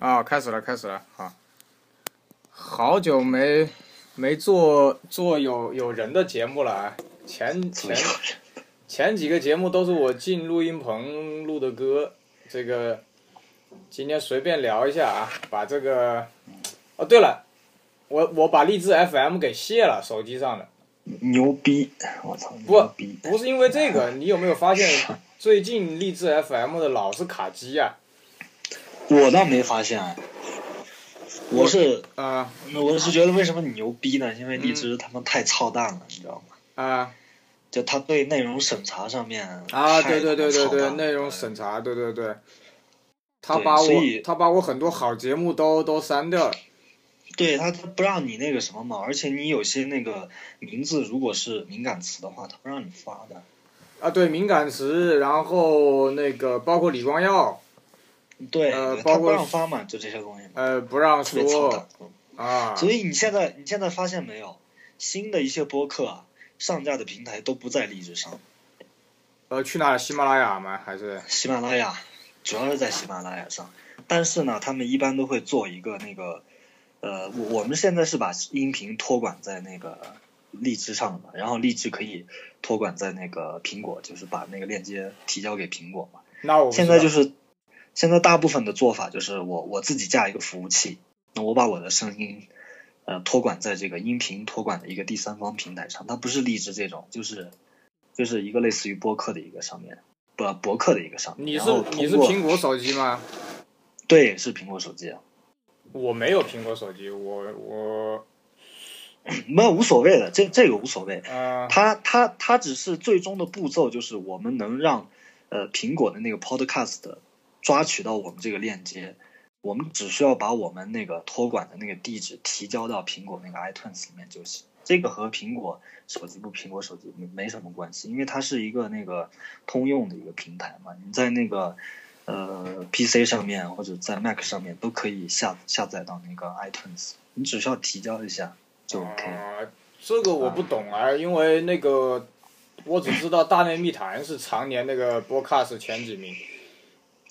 啊，开始了，开始了，好，好久没没做做有有人的节目了啊，前前前几个节目都是我进录音棚录的歌，这个今天随便聊一下啊，把这个，哦对了，我我把荔枝 FM 给卸了，手机上的，牛逼，我操，不不是因为这个，你有没有发现最近荔枝 FM 的老是卡机啊？我倒没发现，哎我是啊我是觉得为什么你牛逼呢？因为荔枝他们太操蛋了，你知道吗？啊。就他对内容审查上面啊，对对对对对，内容审查，对对对，他把我他把我很多好节目都都删掉了。对他他不让你那个什么嘛，而且你有些那个名字如果是敏感词的话，他不让你发的。啊，对，敏感词，然后那个包括李光耀，对，呃包括他不让发嘛，就这些东西嘛，呃，不让特别。啊，所以你现在你现在发现没有，新的一些播客啊，上架的平台都不在荔枝上，呃，去哪？喜马拉雅吗？还是喜马拉雅主要是在喜马拉雅上，但是呢，他们一般都会做一个那个，呃，我我们现在是把音频托管在那个荔枝上的，然后荔枝可以托管在那个苹果，就是把那个链接提交给苹果嘛。那我现在就是现在大部分的做法就是我我自己架一个服务器，那我把我的声音呃托管在这个音频托管的一个第三方平台上，它不是荔枝这种，就是就是一个类似于播客的一个上面，不博客的一个上面。你是你是苹果手机吗？对，是苹果手机啊，我没有苹果手机，我我没有无所谓的，这这个无所谓。呃它它它只是最终的步骤，就是我们能让呃苹果的那个 Podcast 抓取到我们这个链接，我们只需要把我们那个托管的那个地址提交到苹果那个 iTunes 里面就行。这个和苹果手机不苹果手机没没什么关系，因为它是一个那个通用的一个平台嘛。你在那个呃 PC 上面或者在 Mac 上面都可以下下载到那个 iTunes，你只需要提交一下就 OK 这个我不懂啊，因为那个我只知道大内密谈是常年那个播 cast 前几名。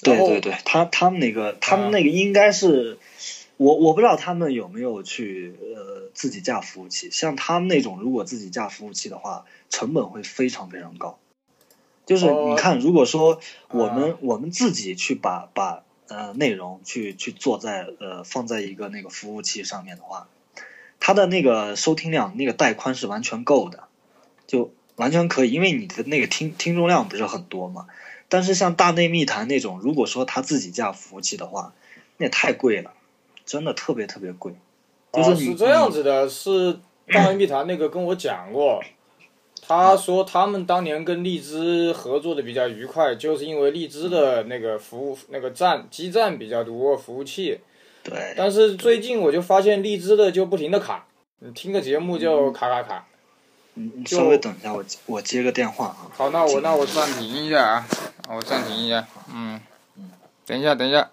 对对对，他他们那个他们那个应该是，我我不知道他们有没有去呃自己架服务器，像他们那种如果自己架服务器的话，成本会非常非常高。就是哦。你看，如果说我们、啊。我们自己去把把呃内容去去做在呃放在一个那个服务器上面的话，它的那个收听量那个带宽是完全够的，就完全可以，因为你的那个听听众量不是很多嘛。但是像大内密谈那种，如果说他自己架服务器的话，那也太贵了，真的特别特别贵。就是你、哦是这样子的，是大内密谈那个跟我讲过，他说他们当年跟荔枝合作的比较愉快，就是因为荔枝的那个服务那个站基站比较多，服务器。对但是最近我就发现荔枝的就不停的卡，你听个节目就卡卡卡。你你就稍微等一下，我接我接个电话啊。好，那我那我暂停一下啊，我暂停一下，嗯，等一下，等一下，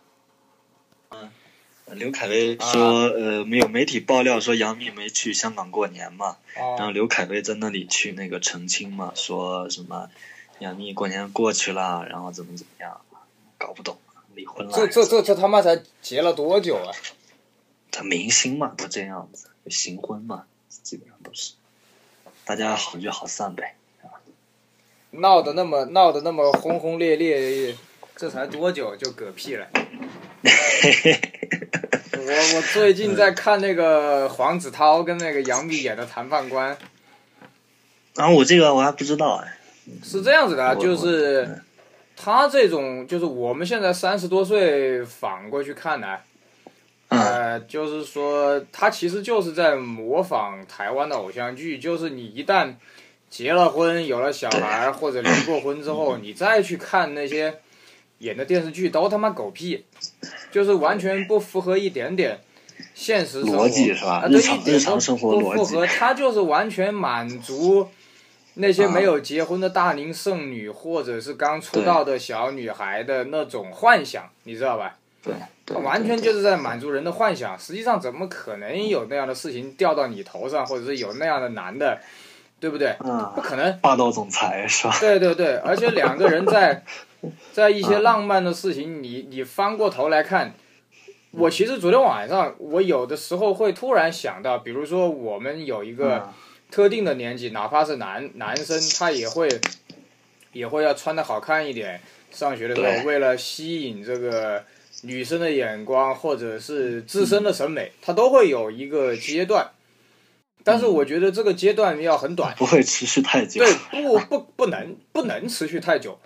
刘恺威说，呃，没有媒体爆料说杨幂没去香港过年嘛，然后哦，刘恺威在那里去那个澄清嘛，说什么杨幂过年过去了，然后怎么怎么样，搞不懂，离婚了。这这这这他妈才结了多久啊？他明星嘛，都这样子，行婚嘛，基本上都是，大家好聚好散呗。闹得那么闹得那么轰轰烈烈，这才多久就嗝屁了？我我最近在看那个黄子韬跟那个杨幂演的《谈判官》，然后我这个我还不知道哎，是这样子的啊，就是他这种，就是我们现在三十多岁反过去看呢，嗯呃，就是说他其实就是在模仿台湾的偶像剧，就是你一旦结了婚、有了小孩或者离过婚之后，你再去看那些演的电视剧，都他妈狗屁，就是完全不符合一点点现实生辑是吧啊，对，日常一点都日常生活不逻辑符合，他就是完全满足。那些没有结婚的大龄剩女，或者是刚出道的小女孩的那种幻想，你知道吧？对对，完全就是在满足人的幻想。实际上，怎么可能有那样的事情掉到你头上，或者是有那样的男的，对不对？嗯不，可能。霸道总裁是吧？对对对，而且两个人在 在一些浪漫的事情，你你翻过头来看，我其实昨天晚上，我有的时候会突然想到，比如说我们有一个嗯特定的年纪，哪怕是男男生，他也会也会要穿的好看一点。上学的时候，为了吸引这个女生的眼光，或者是自身的审美，它都会有一个阶段。但是我觉得这个阶段要很短，不会持续太久。对，不不不能不能持续太久。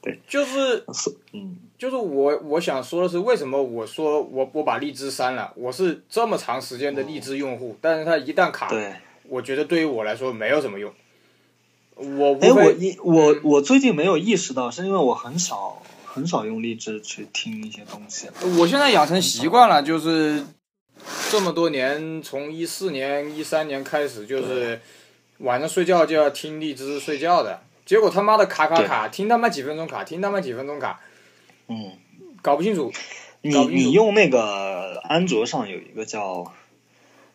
对，就是是嗯就是我我想说的是，为什么我说我我把荔枝删了？我是这么长时间的荔枝用户，但是它一旦卡，我觉得对于我来说没有什么用。我无哎，我一我我最近没有意识到，是因为我很少很少用荔枝去听一些东西。我现在养成习惯了，就是这么多年，从一四年、一三年开始，就是晚上睡觉就要听荔枝睡觉的。结果他妈的卡卡卡，听他妈几分钟卡，听他妈几分钟卡，嗯，搞不清楚。你你用那个安卓上有一个叫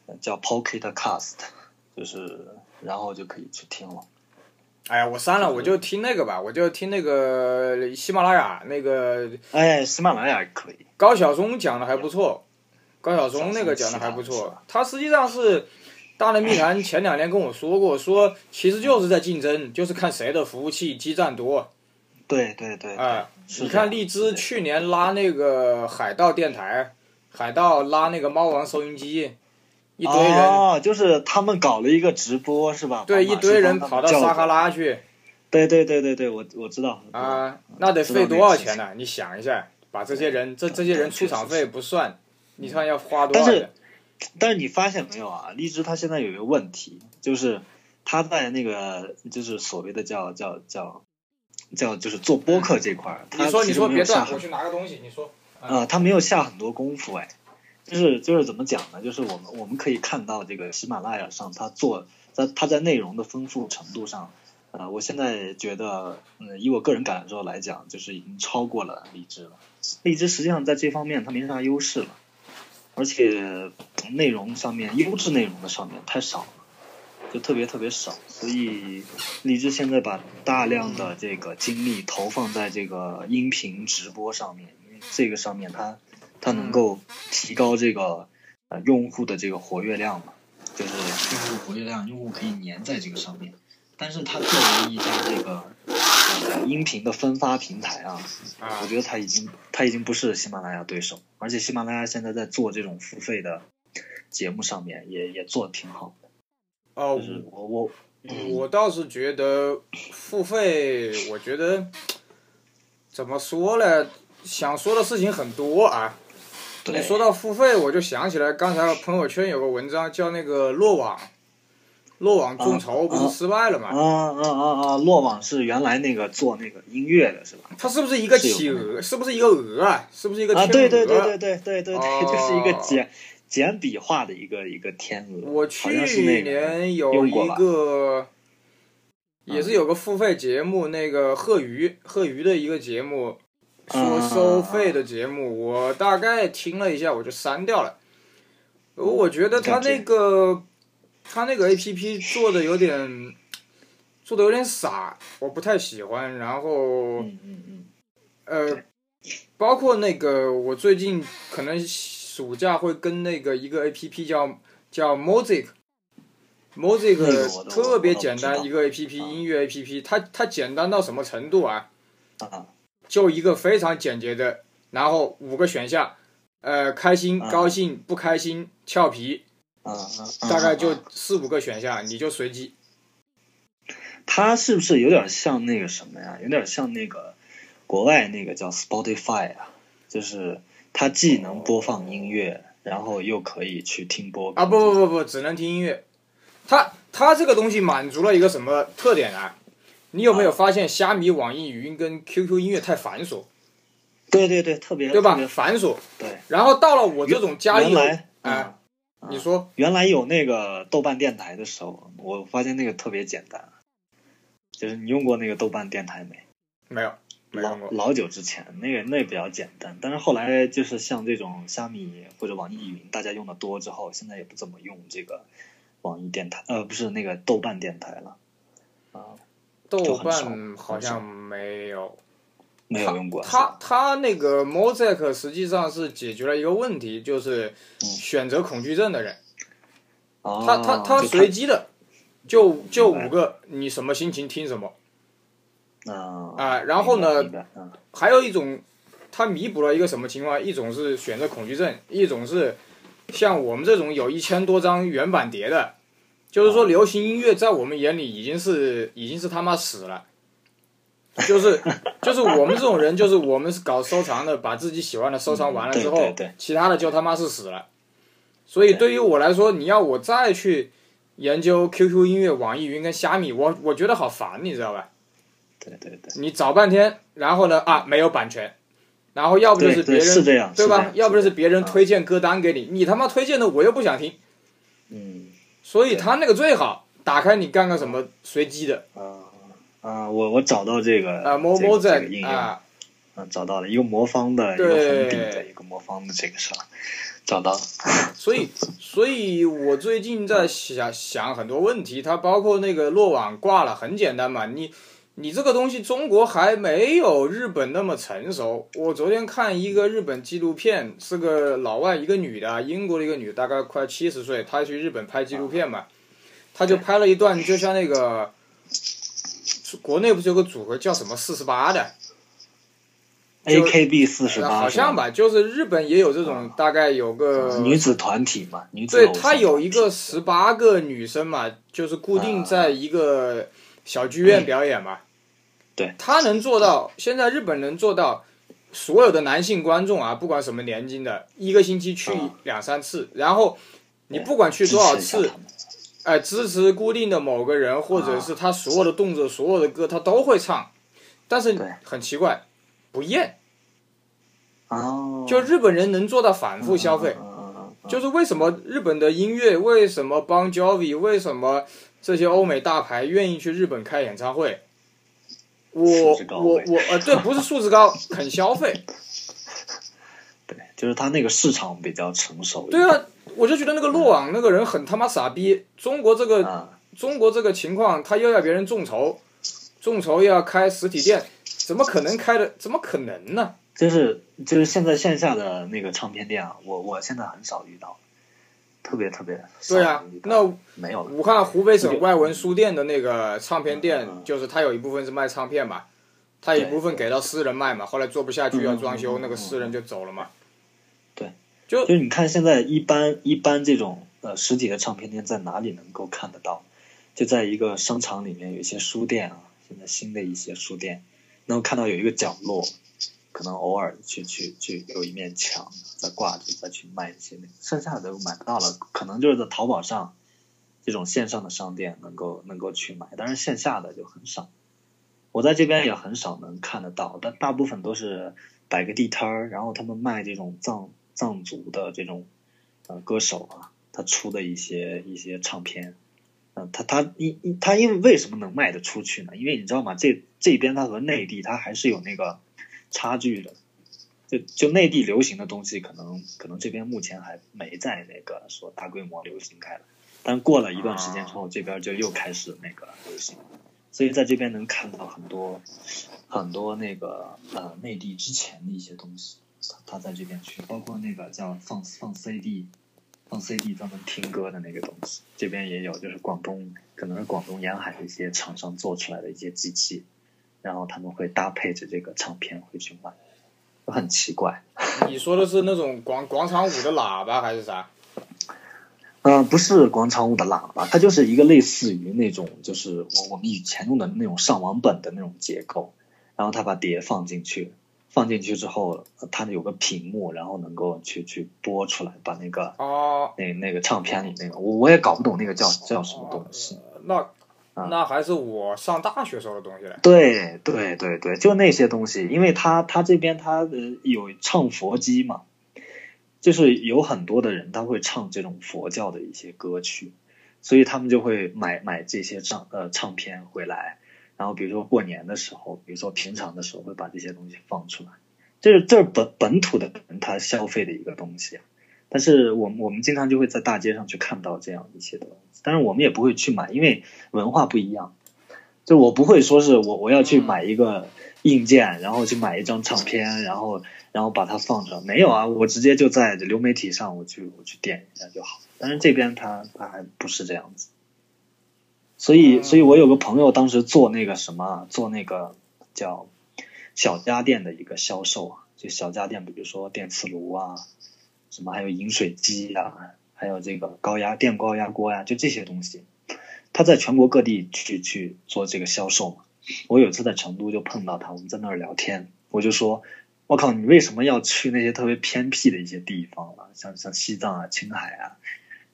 呃叫 Pocket Cast，就是然后就可以去听了。哎呀，我删了，我就听那个吧，我就听那个喜马拉雅那个哎，喜马拉雅也可以。高晓松讲的还不错，高晓松那个讲的还不错。他实际上是《大内密谈》前两年跟我说过，说其实就是在竞争，就是看谁的服务器基站多。对对对，哎、是你看荔枝去年拉那个海盗电台，海盗拉那个猫王收音机，一堆人，哦，就是他们搞了一个直播是吧？对，把一堆人跑到撒哈。拉去对对对对对，我我知道。啊，那得费多少钱呢？你想一下，把这些人这这些人出场费不算，你看要花多但是少钱？但是你发现没有啊？荔枝它现在有一个问题，就是它在那个就是所谓的叫叫叫叫就是做播客这块你说你说别断，我去拿个东西。你说，啊、他没有下很多功夫哎，就是就是怎么讲呢？就是我们我们可以看到这个喜马拉雅上，它做在它在内容的丰富程度上，呃，我现在觉得，嗯，以我个人感受来讲，就是已经超过了荔枝了。荔枝实际上在这方面它没啥优势了，而且内容上面优质内容的上面太少了。就特别特别少，所以荔枝现在把大量的这个精力投放在这个音频直播上面，因为这个上面它它能够提高这个呃用户的这个活跃量嘛，就是用户活跃量，用户可以粘在这个上面。但是它作为一家这个呃音频的分发平台啊，啊我觉得它已经它已经不是喜马拉雅对手，而且喜马拉雅现在在做这种付费的节目上面也也做的挺好的。哦就是我我我倒是觉得付费，我觉得怎么说呢？想说的事情很多啊。你对说到付费，我就想起来刚才朋友圈有个文章叫那个落网，落网众筹不是失败了吗？啊啊啊啊！落网是原来那个做那个音乐的是吧？它是不是一个企鹅？是不是一个鹅啊？是不是一个啊，天鹅？对对对对对对对就是一个简简笔画的一个一个天鹅。我去年有一个，也是有个付费节目，那个贺鱼贺鱼的一个节目，说嗯收费的节目，我大概听了一下，我就删掉了。我觉得他那个他那个 A P P 做的有点做的有点傻，我不太喜欢。然后呃，包括那个我最近可能暑假会跟那个一个 A P P 叫叫 Music。Music 特别简单一个 A P P 啊音乐 A P P，它它简单到什么程度啊？啊就一个非常简洁的，然后五个选项，呃，开心、啊高兴、不开心、俏皮，啊啊！大概就啊四五个选项，你就随机。它是不是有点像那个什么呀？有点像那个国外那个叫 Spotify 啊，就是它既能播放音乐，然后又可以去听播啊不不不不，只能听音乐。它它这个东西满足了一个什么特点啊？你有没有发现虾米、网易云跟 QQ 音乐太繁琐，对对对，特别对吧？繁琐。对，然后到了我这种家里哎嗯，你说原来有那个豆瓣电台的时候，我发现那个特别简单，就是你用过那个豆瓣电台没？没有？没老用过。老久之前，那个那比较简单，但是后来就是像这种虾米或者网易云，大家用的多之后，现在也不怎么用这个网易电台，呃，不是那个豆瓣电台了，啊，豆瓣好像没有。没有用过。他他那个 Mosaic 实际上是解决了一个问题，就是选择恐惧症的人，哦他他他随机的，就就五个，你什么心情听什么。啊啊然后呢嗯还有一种，它弥补了一个什么情况？一种是选择恐惧症，一种是像我们这种有一千多张原版碟的，就是说流行音乐在我们眼里已经是已经是他妈死了。就是就是我们这种人，就是我们是搞收藏的，把自己喜欢的收藏完了之后，嗯对对对其他的就他妈是死了。所以对于我来说，你要我再去研究 QQ 音乐、网易云跟虾米，我我觉得好烦，你知道吧？对对对，你找半天，然后呢啊没有版权，然后要不就是别人对吧？要不就是是别人推荐歌单给你，你他妈推荐的我又不想听，嗯所以他那个最好打开你干个什么随机的啊啊，我我找到这个啊，某这个某在啊，嗯，找到了一个魔方的，一个一个魔方的这个是吧？找到了，所以所以我最近在想想很多问题，它包括那个落网挂了，很简单嘛，你。你这个东西中国还没有日本那么成熟。我昨天看一个日本纪录片，是个老外，一个女的，英国的一个女的，大概快七十岁，她去日本拍纪录片嘛，她就拍了一段，就像那个，国内不是有个组合叫什么四十八的，A K B 四十呃八，好像吧，就是日本也有这种，大概有个女子团体嘛，女子对，她有一个十八个女生嘛，就是固定在一个小剧院表演嘛。对。他能做到，现在日本能做到，所有的男性观众啊，不管什么年纪的，一个星期去啊两三次，然后你不管去多少次哎，支持固定的某个人，或者是他所有的动作、所有的歌，他都会唱，但是很奇怪，不厌。哦，就日本人能做到反复消费，就是为什么日本的音乐，为什么 Bon Jovi，为什么这些欧美大牌愿意去日本开演唱会？我我我呃，对，不是素质高，肯消费。对，就是他那个市场比较成熟。对啊，我就觉得那个落网那个人很他妈傻逼。中国这个啊，中国这个情况，他又要别人众筹，众筹又要开实体店，怎么可能开的？怎么可能呢？就是就是现在线下的那个唱片店啊，我我现在很少遇到，特别特别对啊那没有了。武汉湖北省外文书店的那个唱片店嗯，就是它有一部分是卖唱片嘛，它一部分给到私人卖嘛，后来做不下去嗯要装修，嗯那个私人就走了嘛。对，就就是你看现在一般一般这种呃实体的唱片店在哪里能够看得到？就在一个商场里面有一些书店啊，现在新的一些书店，能够看到有一个角落，可能偶尔去去去有一面墙在挂着再去卖一些那个，剩下的都买不到了，可能就是在淘宝上这种线上的商店能够能够去买，但是线下的就很少。我在这边也很少能看得到，但大部分都是摆个地摊儿，然后他们卖这种藏藏族的这种呃歌手啊，他出的一些一些唱片，嗯、他他因他因为为什么能卖得出去呢？因为你知道吗？这这边他和内地他还是有那个差距的，就就内地流行的东西，可能可能这边目前还没在那个说大规模流行开了，但过了一段时间之后，这边就又开始那个流行。所以在这边能看到很多很多那个呃内地之前的一些东西，他他在这边去，包括那个叫放放 CD 放 CD 专门听歌的那个东西，这边也有，就是广东可能是广东沿海的一些厂商做出来的一些机器，然后他们会搭配着这个唱片会去卖，就很奇怪。你说的是那种广广场舞的喇叭还是啥？呃，不是广场舞的喇叭，它就是一个类似于那种，就是我我们以前用的那种上网本的那种结构，然后它把碟放进去，放进去之后，呃它有个屏幕，然后能够去去播出来，把那个哦，那那个唱片里那个，我我也搞不懂那个叫叫什么东西。那啊那还是我上大学时候的东西了。对对对对，就那些东西，因为他他这边他呃有唱佛机嘛，就是有很多的人他会唱这种佛教的一些歌曲，所以他们就会买买这些唱呃唱片回来，然后比如说过年的时候，比如说平常的时候会把这些东西放出来，这是这是本本土的人他消费的一个东西啊。但是我们我们经常就会在大街上去看到这样一些东西，但是我们也不会去买，因为文化不一样。就我不会说是我我要去买一个硬件，然后去买一张唱片，然后然后把它放着。没有啊，我直接就在流媒体上我去我去点一下就好。但是这边它它还不是这样子，所以所以我有个朋友当时做那个什么，做那个叫小家电的一个销售啊，就小家电，比如说电磁炉啊，什么还有饮水机啊，还有这个高压电高压锅呀，就这些东西，他在全国各地去去做这个销售嘛。我有一次在成都就碰到他，我们在那儿聊天，我就说，我靠，你为什么要去那些特别偏僻的一些地方啊？像像西藏啊、青海啊。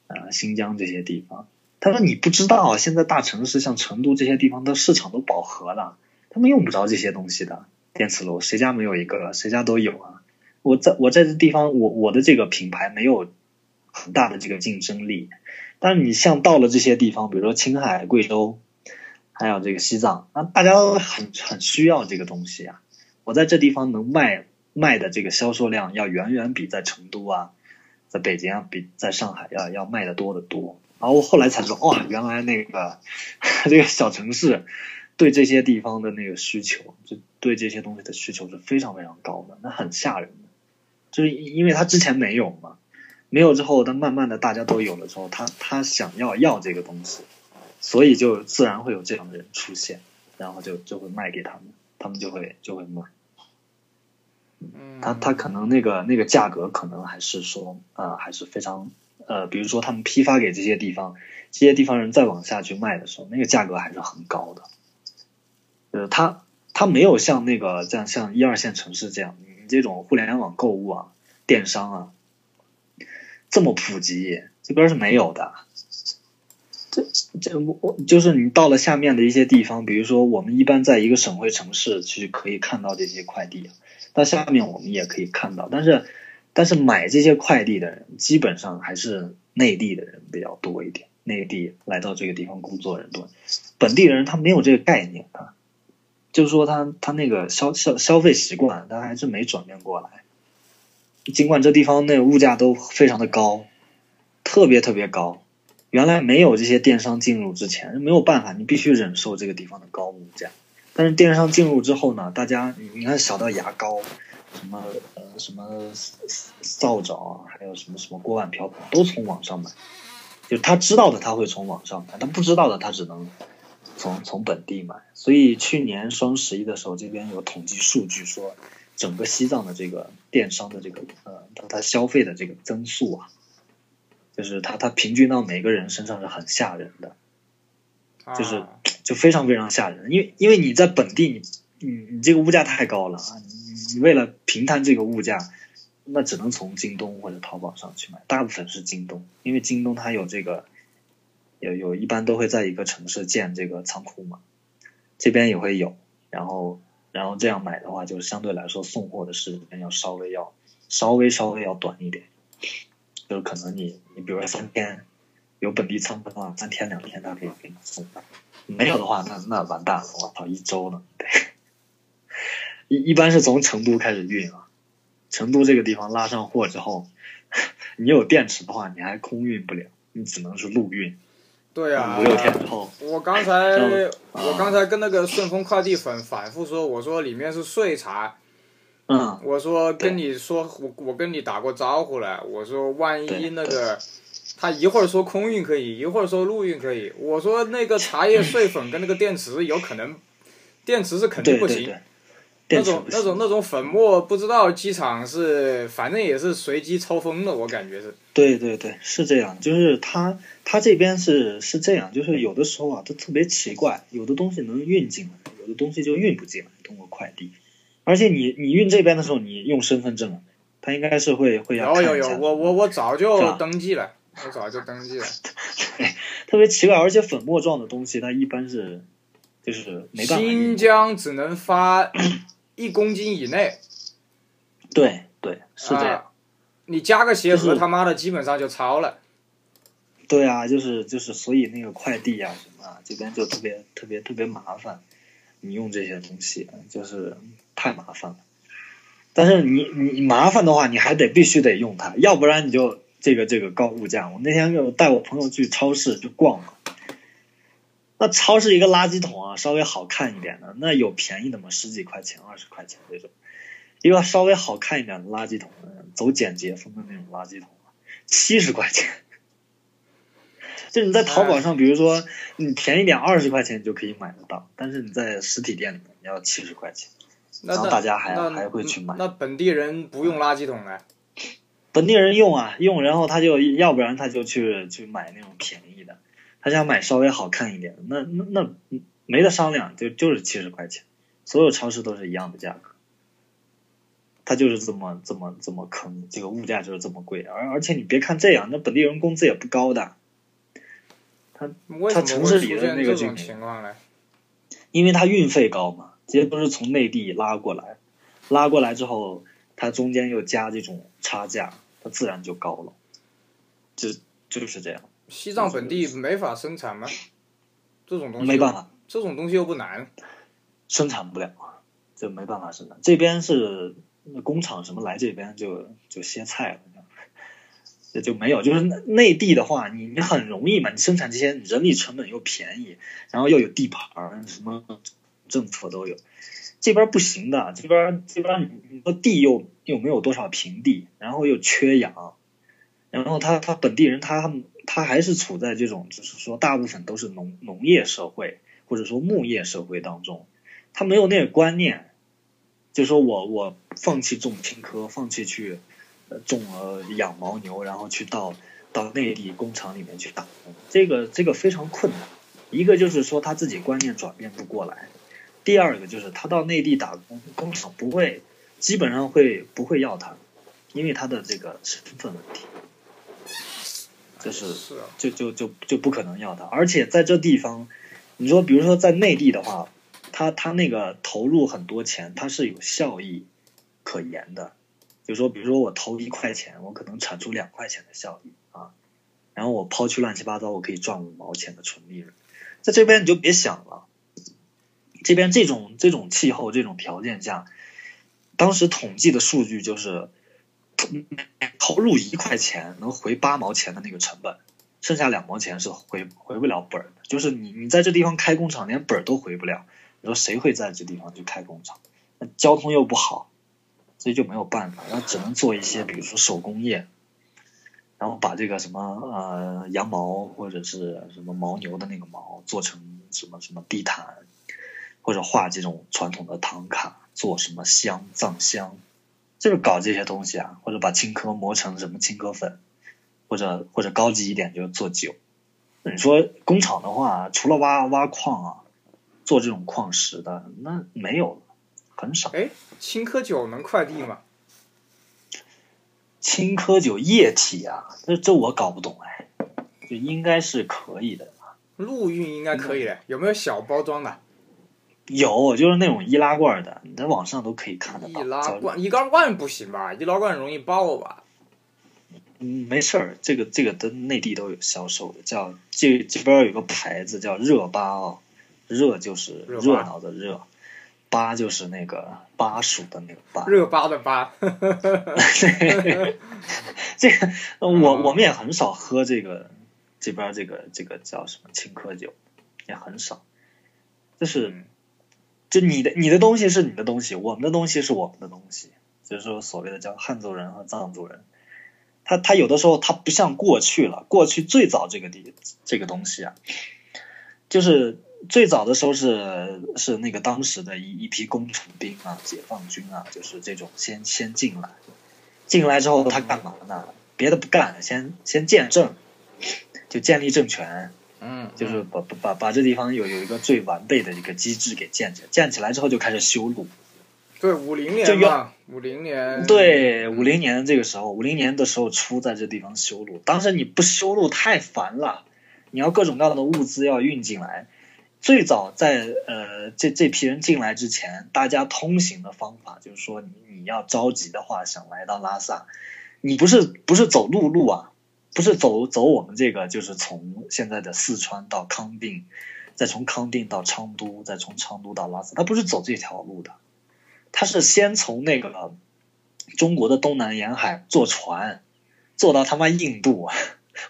啊，新疆这些地方，他说你不知道，现在大城市像成都这些地方的市场都饱和了，他们用不着这些东西的电磁炉，谁家没有一个？谁家都有啊。我在我在这地方，我我的这个品牌没有很大的这个竞争力，但是你像到了这些地方，比如说青海、贵州，还有这个西藏，那大家都很很需要这个东西啊。我在这地方能卖卖的这个销售量，要远远比在成都啊。在北京啊，比在上海要要卖的多得多。然后我后来才知道，哇，原来那个 这个小城市对这些地方的那个需求，就对这些东西的需求是非常非常高的，那很吓人。就是因为他之前没有嘛，没有之后，他慢慢的大家都有了之后，他他想要要这个东西，所以就自然会有这样的人出现，然后就就会卖给他们，他们就会就会买。他他可能那个那个价格可能还是说呃还是非常呃，比如说他们批发给这些地方，这些地方人再往下去卖的时候，那个价格还是很高的。呃，他他没有像那个像像一二线城市这样，你这种互联网购物啊、电商啊这么普及，这边是没有的。这这我就是你到了下面的一些地方，比如说我们一般在一个省会城市去可以看到这些快递。到下面我们也可以看到，但是但是买这些快递的人基本上还是内地的人比较多一点，内地来到这个地方工作人多，本地人他没有这个概念啊，就是说他他那个消消消费习惯他还是没转变过来，尽管这地方那物价都非常的高，特别特别高，原来没有这些电商进入之前没有办法，你必须忍受这个地方的高物价。但是电商进入之后呢，大家你看小到牙膏，什么呃什么扫帚啊，还有什么什么锅碗瓢盆都从网上买，就他知道的他会从网上买，他不知道的他只能从从本地买。所以去年双十一的时候，这边有统计数据说，整个西藏的这个电商的这个呃它它消费的这个增速啊，就是它它平均到每个人身上是很吓人的。就是就非常非常吓人，因为因为你在本地，你你你这个物价太高了啊！你你为了平摊这个物价，那只能从京东或者淘宝上去买，大部分是京东，因为京东它有这个有有一般都会在一个城市建这个仓库嘛，这边也会有，然后然后这样买的话，就相对来说送货的时间要稍微要稍微稍微要短一点，就是可能你你比如说三天。有本地仓库的话，三天两天他可以给你送；没有的话，那那完蛋了，我操，一周呢？对，一一般是从成都开始运啊。成都这个地方拉上货之后，你有电池的话，你还空运不了，你只能是陆运。对啊，五六天之后。我刚才我刚才跟那个顺丰快递粉反复说，我说里面是碎茶。嗯。我说跟你说，我我跟你打过招呼了，我说万一那个。他一会儿说空运可以，一会儿说陆运可以。我说那个茶叶碎粉跟那个电池有可能，电池是肯定不行。那种那种那种粉末不知道机场是，反正也是随机抽风的，我感觉是。对对对，是这样。就是他他这边是是这样，就是有的时候啊，他特别奇怪，有的东西能运进来，有的东西就运不进来，通过快递。而且你你运这边的时候，你用身份证，他应该是会会要有有有，我我我早就登记了。我早就登记了，特别奇怪，而且粉末状的东西，它一般是就是没办法。新疆只能发一公斤以内。对对，是这样。你加个鞋盒，他妈的基本上就超了。对啊，就是就是，所以那个快递啊什么，这边就特别特别特别麻烦。你用这些东西就是太麻烦了。但是你你麻烦的话，你还得必须得用它，要不然你就。这个这个高物价，我那天就带我朋友去超市就逛嘛，那超市一个垃圾桶啊，稍微好看一点的，那有便宜的吗？十几块钱、二十块钱这种。一个稍微好看一点的垃圾桶，走简洁风的那种垃圾桶，七十块钱。就你在淘宝上，比如说你便宜点二十块钱你就可以买得到，但是你在实体店里面你要七十块钱，然后大家还还会去买。那本地人不用垃圾桶啊？本地人用啊用，然后他就要不然他就去去买那种便宜的，他想买稍微好看一点的，那那那没得商量，就就是七十块钱，所有超市都是一样的价格。他就是这么这么这么坑，这个物价就是这么贵，而而且你别看这样，那本地人工资也不高的。他他城市里的那个种情况呢？因为他运费高嘛，这些都是从内地拉过来，拉过来之后，它中间又加这种差价，它自然就高了。就就是这样。西藏本地没法生产吗？这种东西没办法，这种东西又不难，生产不了，这没办法生产。这边是。那工厂什么来这边就就歇菜了，这就没有。就是内地的话，你你很容易嘛，你生产这些人力成本又便宜，然后又有地盘儿，什么政策都有。这边不行的，这边这边你说地又又没有多少平地，然后又缺氧，然后他他本地人他他还是处在这种就是说大部分都是农农业社会或者说牧业社会当中，他没有那个观念。就说我我放弃种青稞，放弃去种呃养牦牛，然后去到到内地工厂里面去打工，这个这个非常困难。一个就是说他自己观念转变不过来，第二个就是他到内地打工，工厂不会基本上会不会要他，因为他的这个身份问题，就是就就就就不可能要他。而且在这地方，你说比如说在内地的话。他他那个投入很多钱，他是有效益可言的。就说，比如说我投一块钱，我可能产出两块钱的效益啊，然后我抛去乱七八糟，我可以赚五毛钱的纯利润。在这边你就别想了，这边这种这种气候这种条件下，当时统计的数据就是，投入一块钱能回八毛钱的那个成本，剩下两毛钱是回回不了本的。就是你你在这地方开工厂，连本都回不了。你说谁会在这地方去开工厂？那交通又不好，所以就没有办法，那只能做一些，比如说手工业，然后把这个什么呃羊毛或者是什么牦牛的那个毛做成什么什么地毯，或者画这种传统的唐卡，做什么香藏香，就是搞这些东西啊，或者把青稞磨成什么青稞粉，或者或者高级一点就是做酒。你说工厂的话，除了挖挖矿啊。做这种矿石的那没有，很少。哎，青稞酒能快递吗？青稞酒液体啊，这这我搞不懂哎，就应该是可以的。陆运应该可以的，有没有小包装的？有，就是那种易拉罐的，你在网上都可以看得到。易拉罐，易拉罐不行吧？易拉罐容易爆吧？嗯，没事儿，这个这个的内地都有销售的，叫这这边有个牌子叫热巴啊。热就是热闹的热，巴就是那个巴蜀的那个巴。热巴的巴。这个我我们也很少喝这个这边这个这个叫什么青稞酒，也很少。就是，就你的你的东西是你的东西，我们的东西是我们的东西。就是说，所谓的叫汉族人和藏族人，他他有的时候他不像过去了，过去最早这个地这个东西啊，就是。最早的时候是是那个当时的一一批工程兵啊，解放军啊，就是这种先先进来，进来之后他干嘛呢？别的不干，先先建政，就建立政权，嗯，就是把把把这地方有有一个最完备的一个机制给建起来，建起来之后就开始修路。对，五零年嘛，五零年。对，五零年这个时候，五零年的时候出在这地方修路，当时你不修路太烦了，你要各种各样的物资要运进来。最早在呃这这批人进来之前，大家通行的方法就是说，你你要着急的话，想来到拉萨，你不是不是走陆路啊，不是走走我们这个，就是从现在的四川到康定，再从康定到昌都，再从昌都到拉萨，他不是走这条路的，他是先从那个中国的东南沿海坐船，坐到他妈印度，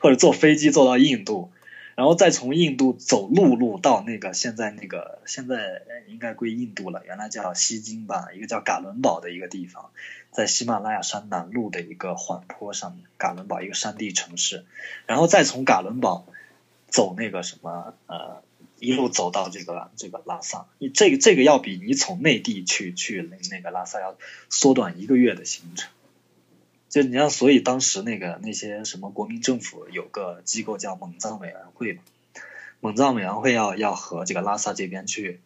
或者坐飞机坐到印度。然后再从印度走陆路到那个现在那个现在应该归印度了，原来叫西京吧，一个叫嘎伦堡的一个地方，在喜马拉雅山南麓的一个缓坡上面，嘎伦堡一个山地城市，然后再从嘎伦堡走那个什么呃，一路走到这个这个拉萨，你这个这个要比你从内地去去那个拉萨要缩短一个月的行程。就你像，所以当时那个那些什么国民政府有个机构叫蒙藏委员会嘛，蒙藏委员会要要和这个拉萨这边去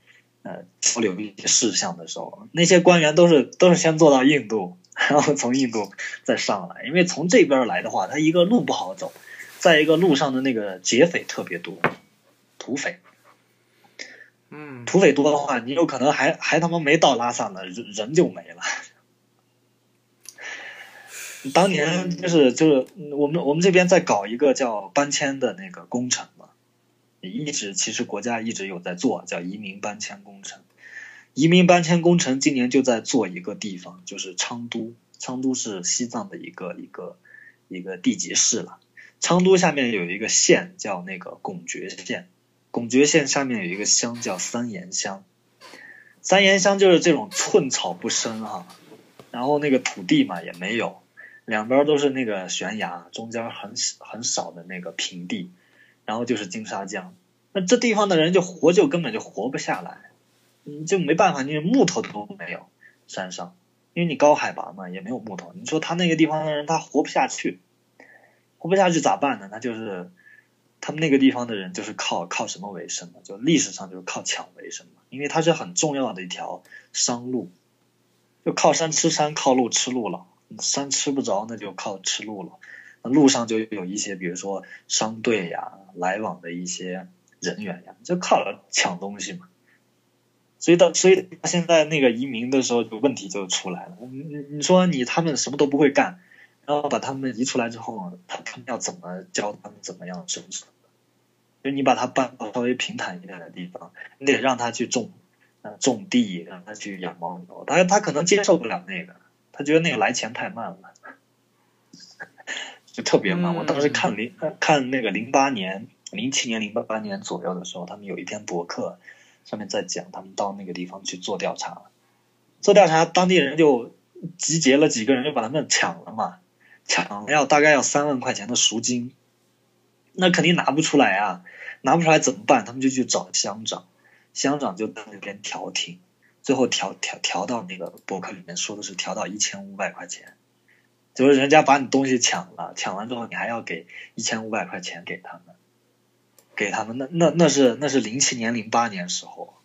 呃交流一些事项的时候，那些官员都是都是先坐到印度，然后从印度再上来，因为从这边来的话，他一个路不好走，再一个路上的那个劫匪特别多，土匪，嗯，土匪多的话，你有可能还还他妈没到拉萨呢，人人就没了。当年就是就是我们我们这边在搞一个叫搬迁的那个工程嘛，一直其实国家一直有在做，叫移民搬迁工程。移民搬迁工程今年就在做一个地方，就是昌都。昌都是西藏的一个一个一个地级市了。昌都下面有一个县叫那个拱觉县，拱觉县下面有一个乡叫三岩乡。三岩乡就是这种寸草不生哈，然后那个土地嘛也没有。两边都是那个悬崖，中间很很少的那个平地，然后就是金沙江。那这地方的人就活就根本就活不下来，你就没办法，你木头都没有，山上，因为你高海拔嘛，也没有木头。你说他那个地方的人他活不下去，活不下去咋办呢？那就是他们那个地方的人就是靠靠什么为生呢？就历史上就是靠抢为生嘛，因为它是很重要的一条商路，就靠山吃山，靠路吃路了。山吃不着，那就靠吃路了。那路上就有一些，比如说商队呀，来往的一些人员呀，就靠抢东西嘛。所以到，所以他现在那个移民的时候，就问题就出来了。你你说你他们什么都不会干，然后把他们移出来之后，他他们要怎么教他们怎么样生存？就你把他搬到稍微平坦一点的地方，你得让他去种，种地，让他去养猫牛，他他可能接受不了那个。他觉得那个来钱太慢了，就特别慢。我当时看零看那个零八年、零七年、零八年左右的时候，他们有一篇博客上面在讲，他们到那个地方去做调查，做调查，当地人就集结了几个人，就把他们抢了嘛，抢了要大概要三万块钱的赎金，那肯定拿不出来啊，拿不出来怎么办？他们就去找乡长，乡长就在那边调停。最后调调调到那个博客里面说的是调到一千五百块钱，就是人家把你东西抢了，抢完之后你还要给一千五百块钱给他们，给他们那那那是那是零七年零八年时候，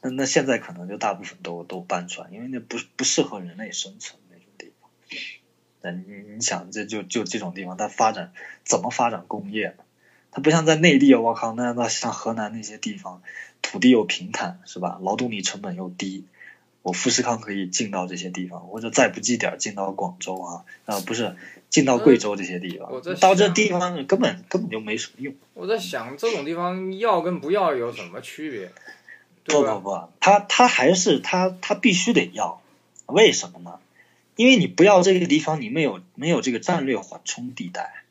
那那现在可能就大部分都都搬出来，因为那不不适合人类生存那种地方。那你你想这就就这种地方它发展怎么发展工业呢？它不像在内地，我靠，那那像河南那些地方。土地又平坦，是吧？劳动力成本又低，我富士康可以进到这些地方，或者再不济点进到广州啊，啊不是进到贵州这些地方。到这地方根本根本就没什么用。我在想，这种地方要跟不要有什么区别？不不不，他他还是他他必须得要，为什么呢？因为你不要这个地方，你没有没有这个战略缓冲地带。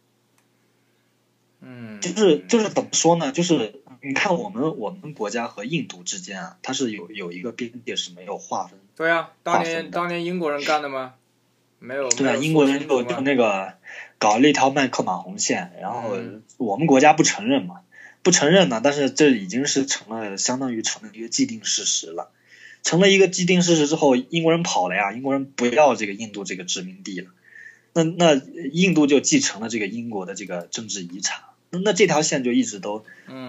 嗯，就是就是怎么说呢？就是。你看，我们我们国家和印度之间啊，它是有有一个边界是没有划分。对啊，当年当年英国人干的吗？没有。对啊，英国人就就那个搞了一条麦克马洪线，然后我们国家不承认嘛，不承认呢，但是这已经是成了相当于成了一个既定事实了。成了一个既定事实之后，英国人跑了呀，英国人不要这个印度这个殖民地了，那那印度就继承了这个英国的这个政治遗产。那这条线就一直都，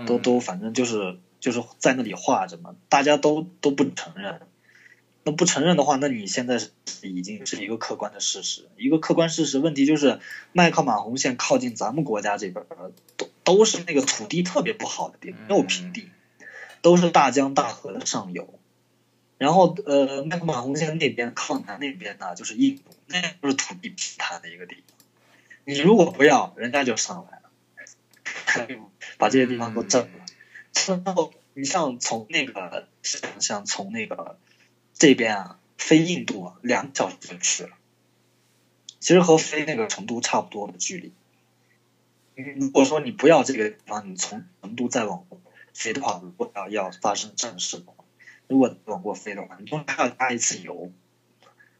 都都反正就是就是在那里画着嘛，大家都都不承认。那不承认的话，那你现在是已经是一个客观的事实，一个客观事实。问题就是麦克马洪线靠近咱们国家这边，都都是那个土地特别不好的地方，没有平地，都是大江大河的上游。然后呃，麦克马洪线那边靠南那边呢，就是印度，那都是土地平坦的一个地方。你如果不要，人家就上来。把这些地方都占了，然后你像从那个像像从那个这边啊飞印度啊两小时就去了，其实和飞那个成都差不多的距离，如果说你不要这个地方，你从成都再往飞的话，如果要要发生战事，如果往过飞的话，你中间还要加一次油，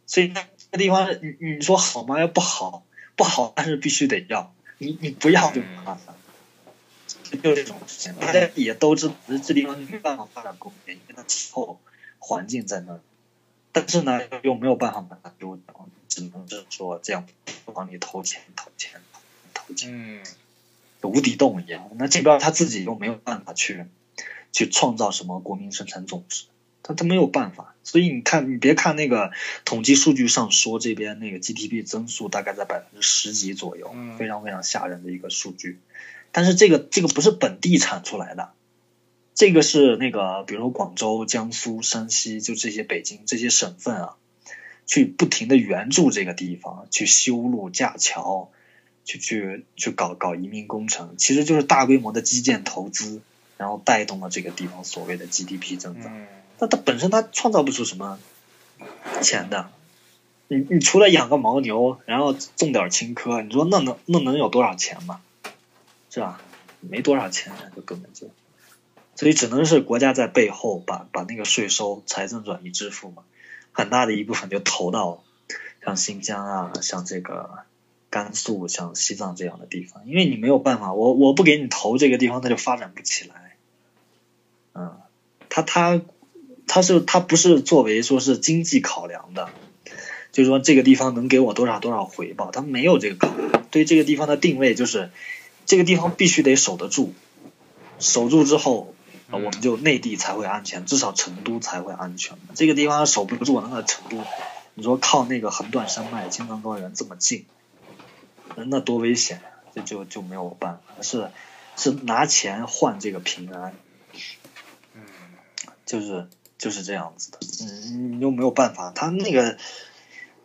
所以那个地方你你说好吗？要不好，不好，但是必须得要，你你不要就麻烦。就这种事情，大家也都知道，这地方没办法发展工业，因为它气候环境在那儿。但是呢，又没有办法把它丢掉，只能是说这样往里投钱、投钱、投钱，嗯，无底洞一样。那这边他自己又没有办法去去创造什么国民生产总值，他他没有办法。所以你看，你别看那个统计数据上说这边那个 GDP 增速大概在百分之十几左右，嗯非常非常吓人的一个数据。但是这个这个不是本地产出来的，这个是那个比如说广州、江苏、山西，就这些北京这些省份啊，去不停的援助这个地方，去修路架桥，去去去搞搞移民工程，其实就是大规模的基建投资，然后带动了这个地方所谓的 GDP 增长。嗯，那它本身它创造不出什么钱的。你你除了养个牦牛，然后种点青稞，你说那能那能有多少钱嘛？是吧？没多少钱，就根本就，所以只能是国家在背后把把那个税收财政转移支付嘛，很大的一部分就投到像新疆啊，像这个甘肃、像西藏这样的地方，因为你没有办法，我我不给你投这个地方，它就发展不起来。嗯，他他他是他不是作为说是经济考量的，就是说这个地方能给我多少多少回报，他没有这个考量。对这个地方的定位就是，这个地方必须得守得住，守住之后，我们就内地才会安全，至少成都才会安全。这个地方守不住，那个成都，你说靠那个横断山脉、青藏高原这么近，那那多危险呀、这就就没有办法，是是拿钱换这个平安。嗯，就是就是这样子的，嗯，你又没有办法，他那个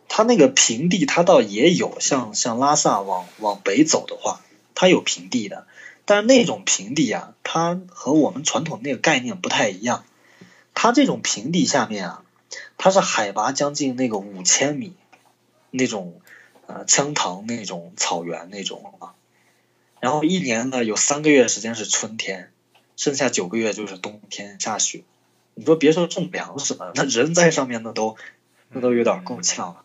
他那个平地，他倒也有，像像拉萨往往北走的话，它有平地的，但是那种平地啊，它和我们传统那个概念不太一样，它这种平地下面啊，它是海拔将近那个五千米，那种呃羌塘那种草原那种啊，然后一年呢有三个月时间是春天，剩下九个月就是冬天下雪。你说别说种粮食了，那人在上面那都 那都有点够呛了。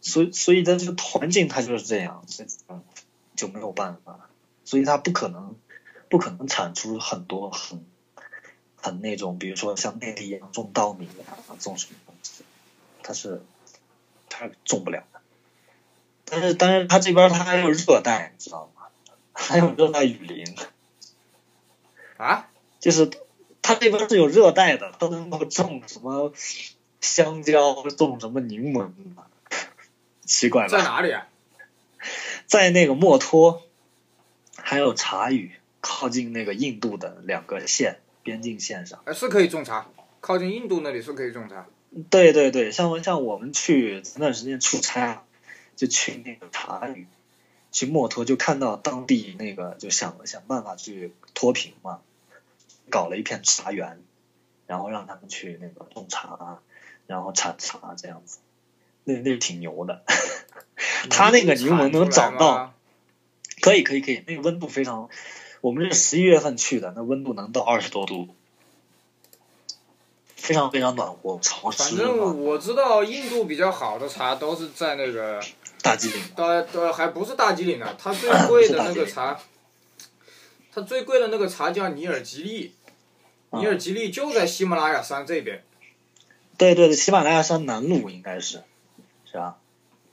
所以所以在这个环境它就是这样，就没有办法，所以它不可能不可能产出很多很很那种，比如说像内地一样种稻米啊，种什么东西，它是它种不了的。但是但是它这边它还有热带，你知道吗？还有热带雨林。啊，就是它这边是有热带的，它能够种什么香蕉，种什么柠檬啊，奇怪吧？在哪里啊？在那个墨脱，还有茶语，靠近那个印度的两个县边境线上。哎，是可以种茶，靠近印度那里是可以种茶。对对对，像像我们去前段时间出差，就去那个茶语，去墨脱，就看到当地那个就想想办法去脱贫嘛，搞了一片茶园，然后让他们去那个种茶，然后产茶这样子，那那挺牛的。他那个柠檬能找产出来到，可以可以可以，那个温度非常，我们是十一月份去的，那温度能到二十多度，非常非常暖和潮反湿反，正我知道印度比较好的茶都是在那个，大吉岭。呃呃，还不是大吉岭呢，它最贵的那个茶，它最贵的那个茶叫尼尔吉利，啊尼尔吉利就在喜马拉雅山这边。对对对，喜马拉雅山南麓应该是，是吧？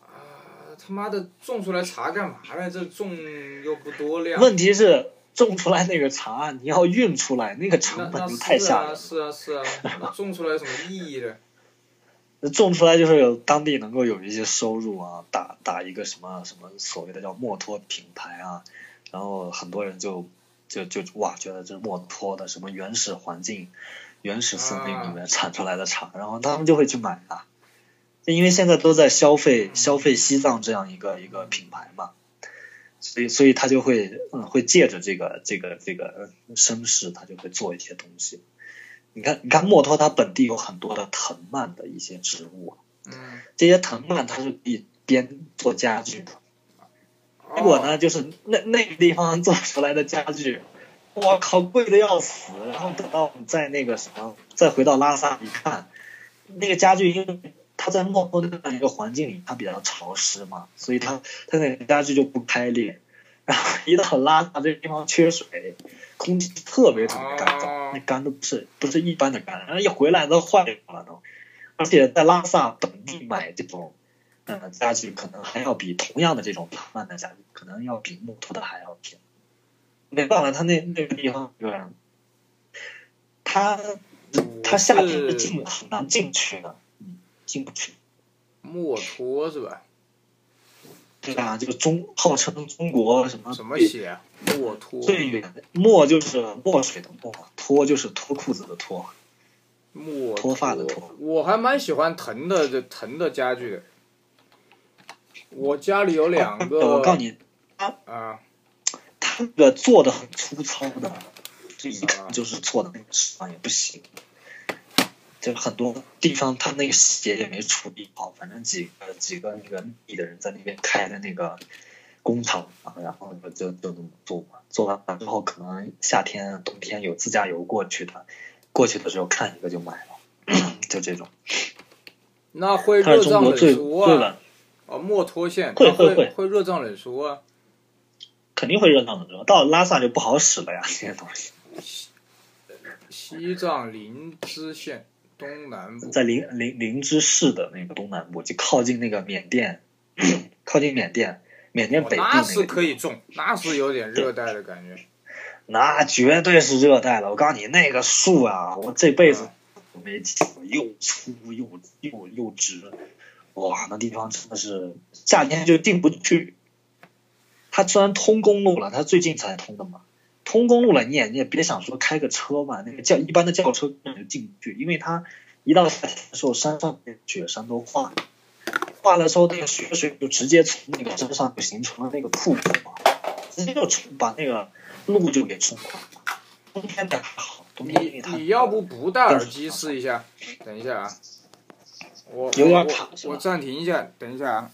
啊，他妈的种出来茶干嘛呢？这种又不多量。问题是种出来那个茶，你要运出来，那个成本就太吓人啊，了。是啊是啊，那 种出来有什么意义呢？种出来就是有当地能够有一些收入啊，打打一个什么什么所谓的叫墨脱品牌啊，然后很多人就就就哇觉得这是墨脱的什么原始环境、原始森林里面产出来的茶，然后他们就会去买啊，因为现在都在消费消费西藏这样一个一个品牌嘛，所以所以他就会嗯会借着这个这个这个呃声势，他就会做一些东西。你看，你看墨脱它本地有很多的藤蔓的一些植物啊，嗯，这些藤蔓它是可以编做家具的，结果呢，就是那那个地方做出来的家具，我靠，贵的要死。然后等到在那个什么，再回到拉萨一看，那个家具因为它在墨脱那样一个环境里，它比较潮湿嘛，所以它它那个家具就不开裂。然后一到拉萨这个地方缺水，空气特别特别干燥，那干都不是不是一般的干，然后一回来都坏掉了都。而且在拉萨本地买这种，呃，家具可能还要比同样的这种塔曼的家具，可能要比木头的还要便宜。没办法，他那那个地方对吧？他他夏天是进很难进去的，嗯，进不去。墨脱是吧？对啊，这个中号称中国什么？什么写？墨脱。最远墨就是墨水的墨，脱就是脱裤子的脱。墨脱发的脱。我还蛮喜欢藤的这藤的家具的。我家里有两个。我告诉你，他啊，他那个做的很粗糙的，这一看就是做的那个质量也不行。就很多地方，他那个细节也没处理好。反正几个几个那个地的人在那边开的那个工厂啊，然后就就这么做嘛。做完了之后，可能夏天、冬天有自驾游过去的，过去的时候看一个就买了，就这种。那会热胀冷缩啊？哦，墨脱线会会会会热胀冷缩啊？肯定会热胀冷缩。到拉萨就不好使了呀，这些东西。西藏林芝县。东南部在林林林芝市的那个东南部，就靠近那个缅甸，靠近缅甸，缅甸北部那是可以种，那是有点热带的感觉。那绝对是热带了，我告诉你，那个树啊，我这辈子没见过，又粗又又又直，哇，那地方真的是夏天就进不去。它虽然通公路了，它最近才通的嘛。通公路了，你也你也别想说开个车嘛，那个轿一般的轿车根本就进不去，因为它一到夏天的时候，山上雪山都化，化了之后，那个雪水就直接从那个山上就形成了那个瀑布嘛，直接就冲把那个路就给冲垮了。冬天的还好，冬天因为它你要不不戴耳机试一下？等一下啊，我有点卡我暂停一下，等一下啊。